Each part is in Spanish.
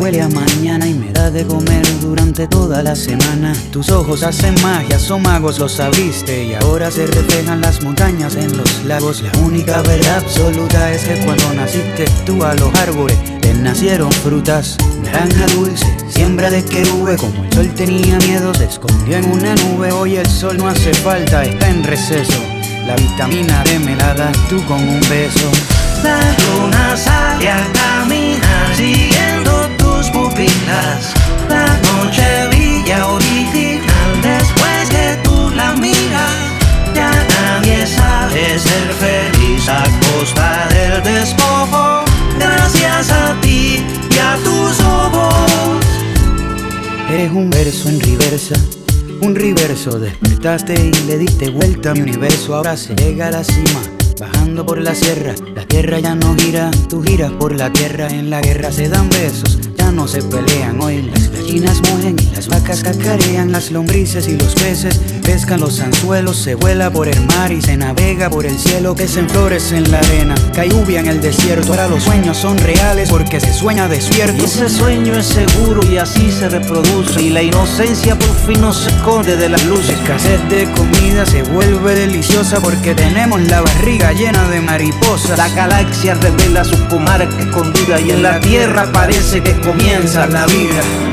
Huele a mañana y me da de comer durante toda la semana. Tus ojos hacen magia, son magos, lo sabiste. Y ahora se reflejan las montañas en los lagos. La única verdad absoluta es que cuando naciste tú a los árboles te nacieron frutas. Naranja dulce, siembra de querube. Como el sol tenía miedo, se escondió en una nube. Hoy el sol no hace falta, está en receso. La vitamina D me la das tú con un beso. La luna sale a caminar siguiendo La noche brilla original después que tú la miras. Ya nadie sabe ser feliz a costa del despojo. Gracias a ti y a tus ojos. Eres un verso en reversa. Un reverso, despertaste y le diste vuelta mi universo. Ahora se llega a la cima Bajando por la sierra, la tierra ya no gira, tú giras por la tierra, en la guerra se dan besos, no se pelean, hoy las gallinas mueren y las vacas cacarean, las lombrices y los peces pescan los anzuelos, se vuela por el mar y se navega por el cielo, que se flores en la arena, cae lluvia en el desierto, ahora los sueños son reales porque se sueña despierto. Y ese sueño es seguro y así se reproduce. Y la inocencia por fin no se esconde de las luces. Escasez de comida se vuelve deliciosa porque tenemos la barriga llena de mariposas. La galaxia revela su comarca escondida y en la tierra parece que comienza la vida.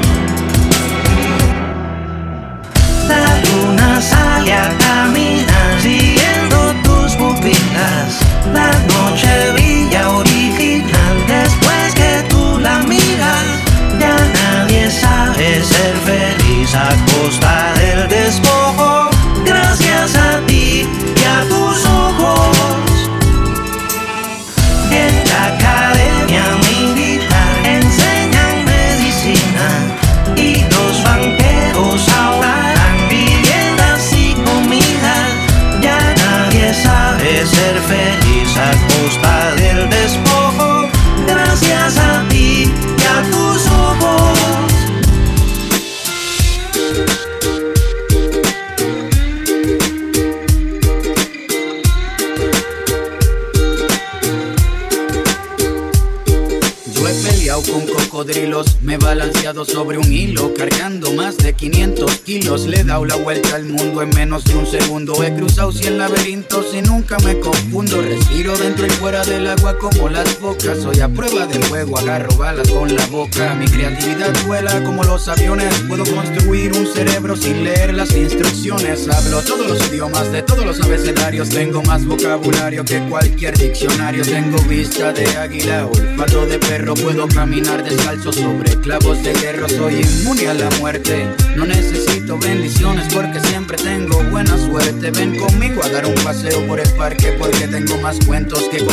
100 laberintos y nunca me confundo. Respiro dentro y fuera del agua como las focas. Soy a prueba de fuego, agarro balas con la boca. Mi creatividad vuela como los aviones. Puedo construir un cerebro sin leer las instrucciones. Hablo todos los idiomas de todos los abecedarios. Tengo más vocabulario que cualquier diccionario. Tengo vista de águila, olfato de perro. Puedo caminar descalzo sobre clavos de hierro. Soy inmune a la muerte. No necesito bendiciones porque siempre tengo buena suerte. Ven conmigo a dar un paseo por el parque porque tengo más cuentos que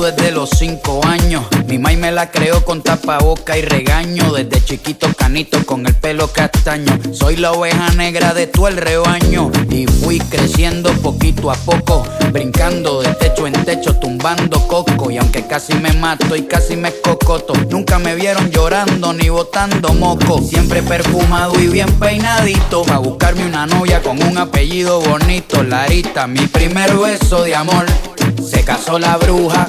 Desde los cinco años. Mi mai me la creó con tapaboca y regaño. Desde chiquito canito con el pelo castaño. Soy la oveja negra de todo el rebaño. Y fui creciendo poquito a poco. Brincando de techo en techo, tumbando coco. Y aunque casi me mato y casi me cocoto, nunca me vieron llorando ni botando moco. Siempre perfumado y bien peinadito. Pa' buscarme una novia con un apellido bonito. Larita, mi primer beso de amor. Se casó la bruja,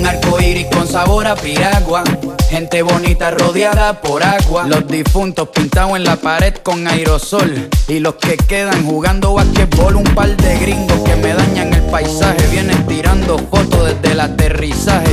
Un arco iris con sabor a piragua. Gente bonita rodeada por agua. Los difuntos pintados en la pared con aerosol. Y los que quedan jugando basquetbol. Un par de gringos que me dañan el paisaje. Vienen tirando fotos desde el aterrizaje.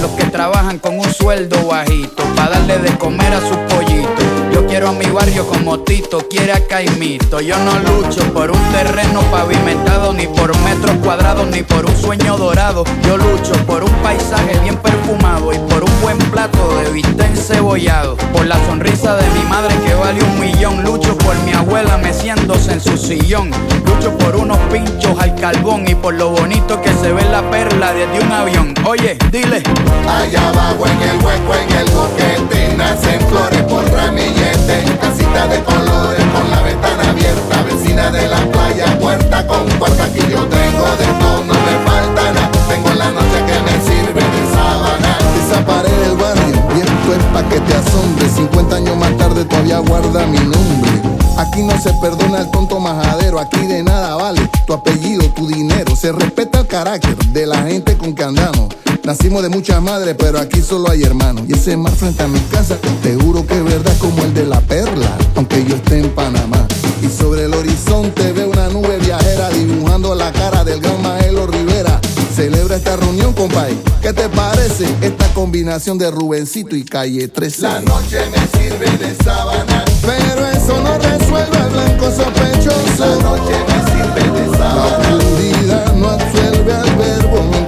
los que trabajan con un sueldo bajito, para darle de comer a sus pollitos. Quiero a mi barrio como Tito, quiere a Caimito. Yo no lucho por un terreno pavimentado, ni por metros cuadrados, ni por un sueño dorado. Yo lucho por un paisaje bien perfumado y por un buen plato de bistec encebollado. Por la sonrisa de mi madre que vale un millón. Lucho por mi abuela meciéndose en su sillón. Lucho por unos pinchos al carbón y por lo bonito que se ve la perla desde un avión. Oye, dile. Allá abajo en el hueco, en el boquete, nacen flores por ramillete. Casita de colores con la ventana abierta, vecina de la playa, puerta con puerta que yo tengo de todo, no me falta nada. Tengo la noche que me sirve de sábana. Esa pared del barrio, y esto es que te asombre. 50 años más tarde todavía guarda mi nombre. Aquí no se perdona el tonto majadero, aquí de nada vale tu apellido, tu dinero. Se respeta el carácter de la gente con que andamos. Nacimos de muchas madres, pero aquí solo hay hermanos. Y ese mar frente a mi casa, te juro que es verdad como el de la perla, aunque yo esté en Panamá. Y sobre el horizonte veo una nube viajera dibujando la cara del gran Maelo Rivera. Celebra esta reunión, compay. ¿Qué te parece esta combinación de Rubencito y Calle 13? La noche me sirve de sábana. Pero eso no resuelve al blanco sospechoso. La noche me sirve de La sábana. oscuridad no absuelve al verbo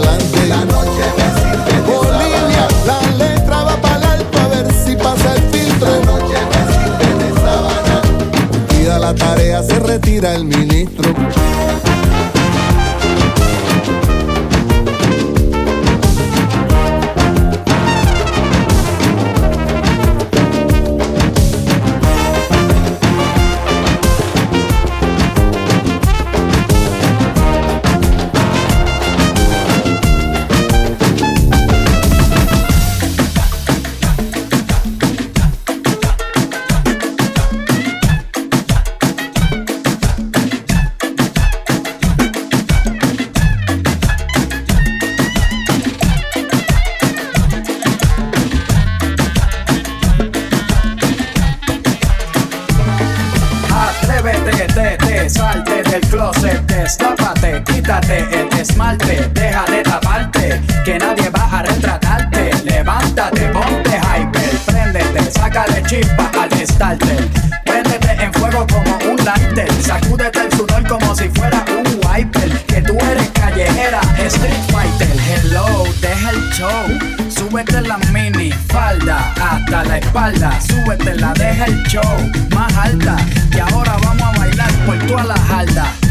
Se retira el ministro. Chispa al starter. Préndete en fuego como un lighter, sacúdete el sudor como si fuera un wiper. Que tú eres callejera, street fighter. Hello, deja el show. Súbete la mini falda hasta la espalda. Súbete la deja el show más alta. Y ahora vamos a bailar por toda la jalda.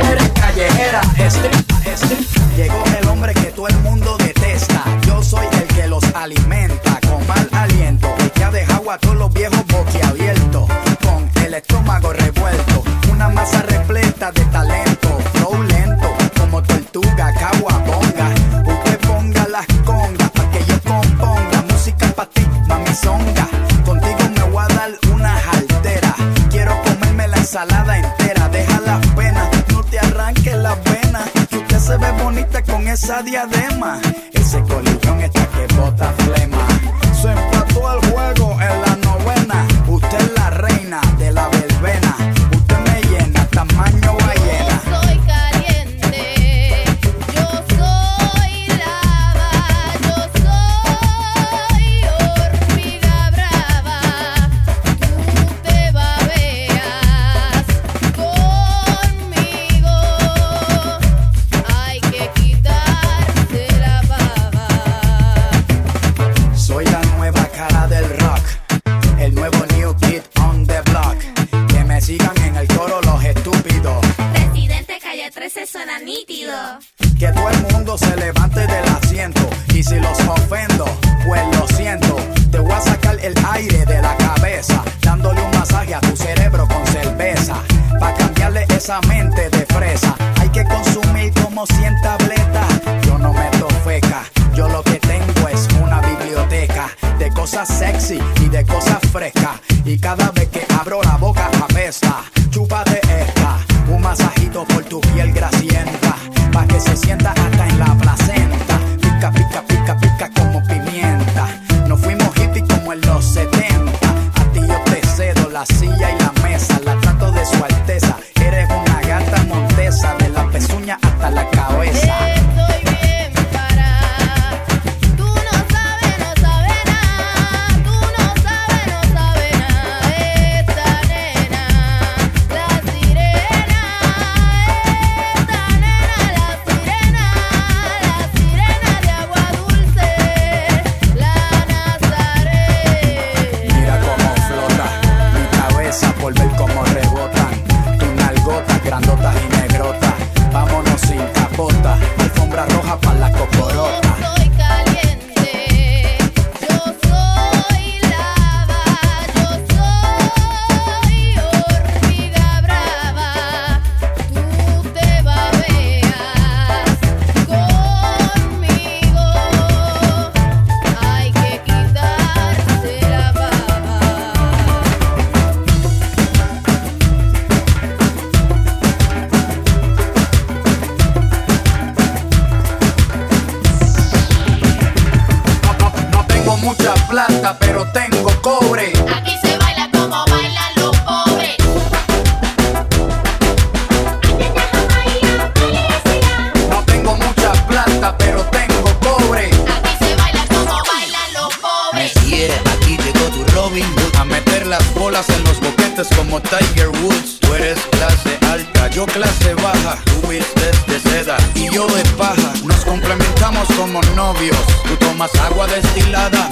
Eres callejera, strip, strip. Llegó el hombre que todo el mundo detesta. Yo soy el que los alimenta con mal aliento. El que ha dejado a todos los viejos boquiabiertos. Con el estómago esa diadema. Ese colillón está que bota flema. Se levante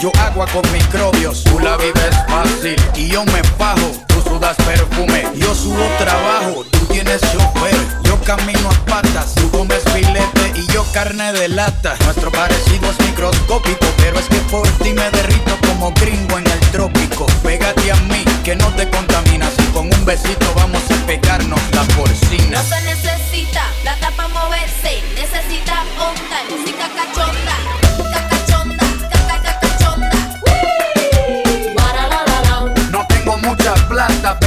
yo agua con microbios. Tú la vives fácil y yo me fajo. Tú sudas perfume, yo subo trabajo. Tú tienes chofer, yo camino a patas. Tú comes filete y yo carne de lata. Nuestro parecido es microscópico, pero es que por ti me derrito como gringo en el trópico. Pégate a mí, que no te contaminas. Y con un besito vamos a pegarnos la porcina. No se necesita plata para moverse, necesita onda, música cachonda, plata,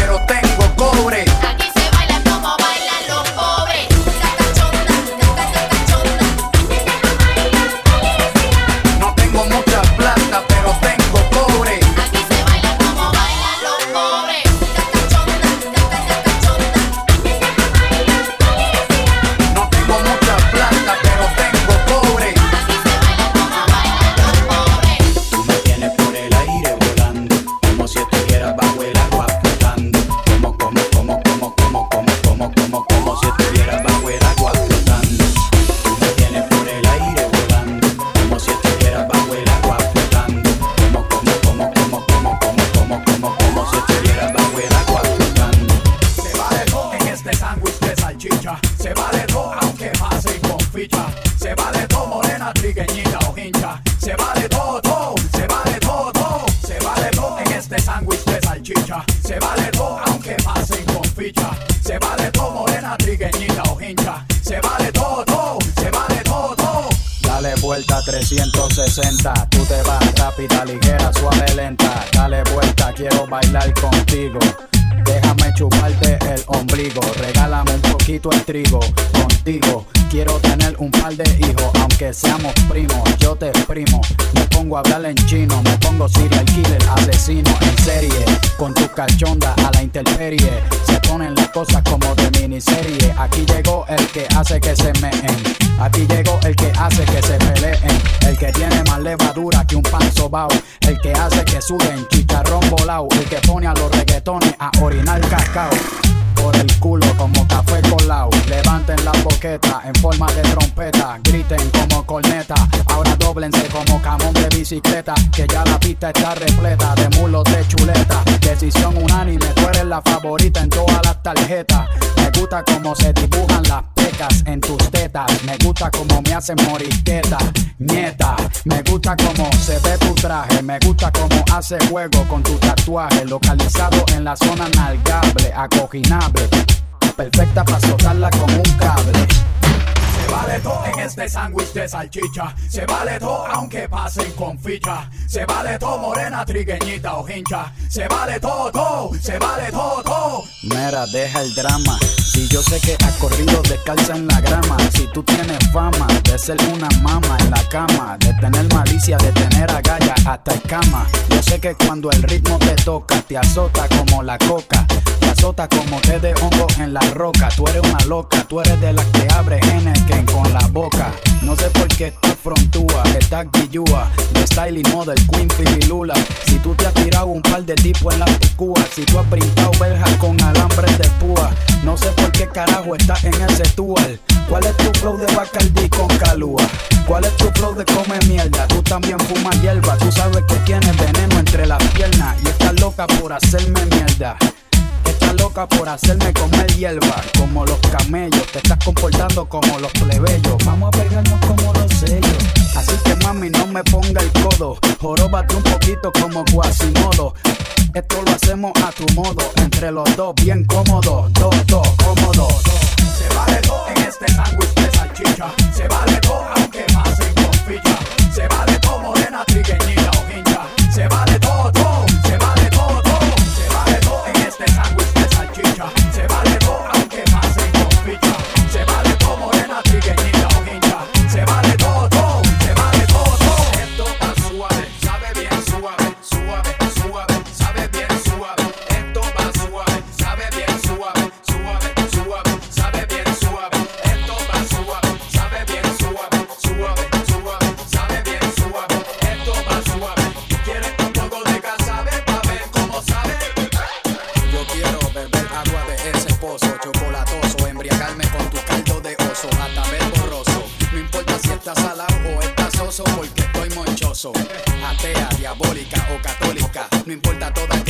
vuelta 360, tú te vas rápida, ligera, suave, lenta. Dale vuelta, quiero bailar contigo. Déjame chuparte el ombligo, regálame un poquito el trigo. Contigo quiero tener un par de hijos, aunque seamos primos, yo te exprimo. Me pongo a hablar en chino, me pongo serial killer, asesino en serie. Con tu cachonda a la intemperie, se ponen las cosas como de miniserie. Aquí llegó el que hace que se meen, aquí llegó el que hace que se peleen, el que tiene más levadura que un pan sobao, el que hace que suben chicharrón volado, el que pone a los reggaetones a orinar cacao. Por el culo como café colao. Levanten la boqueta en forma de trompeta. Griten como corneta. Ahora doblense como Que ya la pista está repleta de mulos de chuleta. Decisión unánime, tú eres la favorita en todas las tarjetas. Me gusta como se dibujan las pecas en tus tetas. Me gusta como me hacen morisqueta Nieta, me gusta como se ve tu traje. Me gusta como hace juego con tu tatuaje. Localizado en la zona nalgable, acoginable Perfecta para soltarla con un cable vale todo en este sándwich de salchicha. Se vale todo aunque pasen con ficha. Se vale todo morena, trigueñita o hincha. Se vale todo, todo. Se vale todo, todo. Mira, deja el drama. Si yo sé que has corrido descalza en la grama. Si tú tienes fama de ser una mama en la cama. De tener malicia, de tener agallas hasta escama. Yo sé que cuando el ritmo te toca, te azota como la coca. Te azota como té de hongo en la roca. Tú eres una loca, tú eres de las que abre genes que con la boca. No sé por qué estás frontúa, estás guillúa. De style y model, queen, lula. Si tú te has tirado un par de tipos en la picúa. Si tú has brincado verjas con alambres de púa. No sé por qué carajo estás en ese tour. ¿Cuál es tu flow de Bacardi con calúa? ¿Cuál es tu flow de come mierda? Tú también fumas hierba. Tú sabes que tienes veneno entre las piernas. Y estás loca por hacerme mierda. Loca por hacerme comer hierba. Como los camellos, te estás comportando como los plebeyos. Vamos a pegarnos como los sellos. Así que mami no me ponga el codo. Joróbate un poquito como Quasimodo. Esto lo hacemos a tu modo. Entre los dos bien cómodo. Dos, dos, cómodo. Se vale todo en este sándwich de salchicha. Se vale todo aunque pasen diabólica o católica, no importa, todas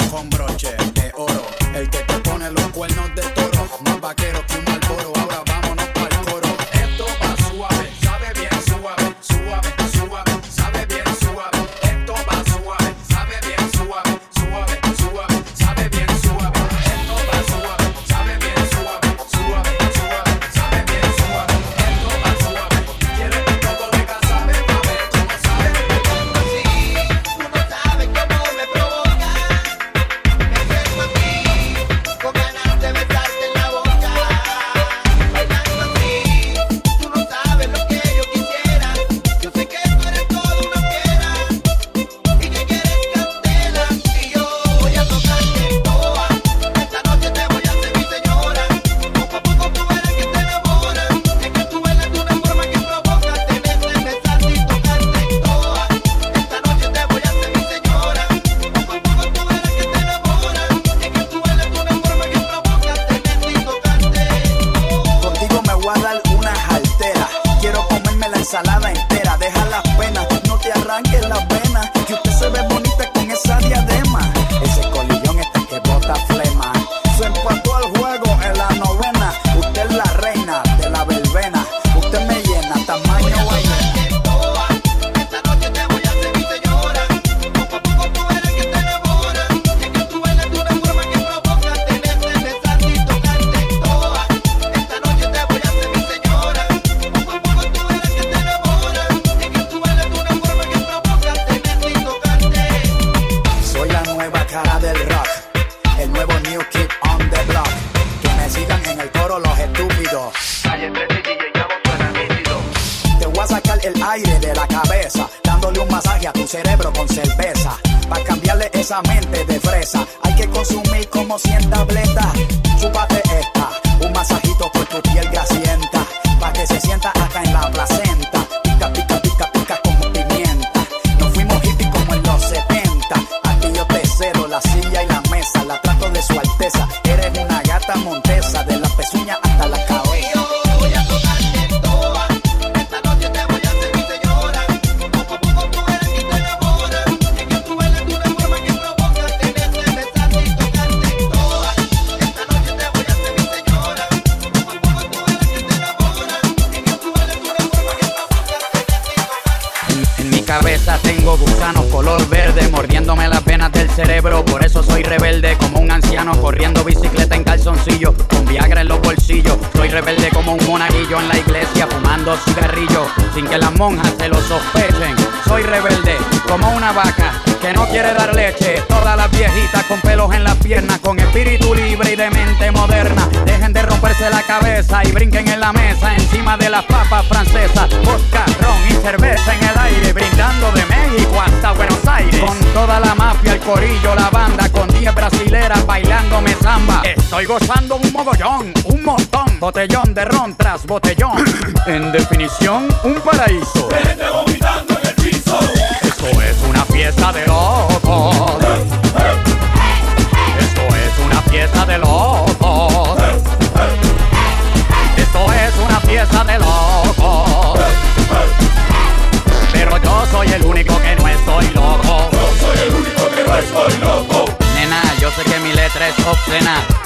yo con fumando cigarrillo sin que las monjas se lo sospechen. Soy rebelde como una vaca que no quiere dar leche. Todas las viejitas con pelos en las piernas, con espíritu libre y de mente moderna. Dejen de romperse la cabeza y brinquen en la mesa encima de las papas francesas. Vodka, ron y cerveza en el aire, brindando de México hasta Buenos Aires. Con toda la mafia, el corillo, la banda, con 10 brasileras bailándome samba. Estoy gozando un mogollón, un montón. Botellón de ron tras botellón. en definición, un paraíso fiesta de locos. Esto es una fiesta de locos. Esto es una fiesta de locos. Pero yo soy el único que no estoy loco. Yo soy el único que no estoy loco. Nena, yo sé que mi letra es obscena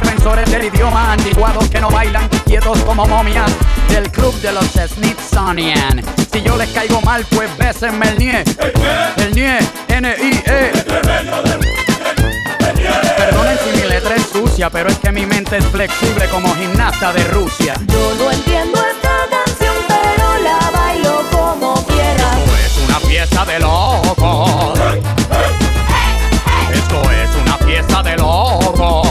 defensores del idioma, antiguados que no bailan quietos como momias del club de los Smithsonian. Si yo les caigo mal, pues bésenme el nie. El nie, N-I-E. Perdonen si mi letra es sucia, pero es que mi mente es flexible como gimnasta de Rusia. Yo no entiendo esta canción, pero la bailo como quiera. Esto es una fiesta de locos. Esto es una fiesta de locos.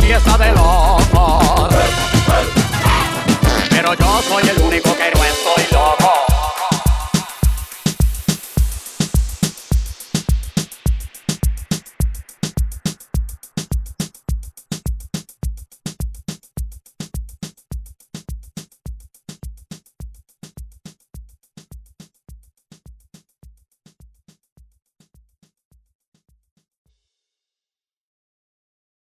fiesta de locos. Pero yo soy el único que no estoy.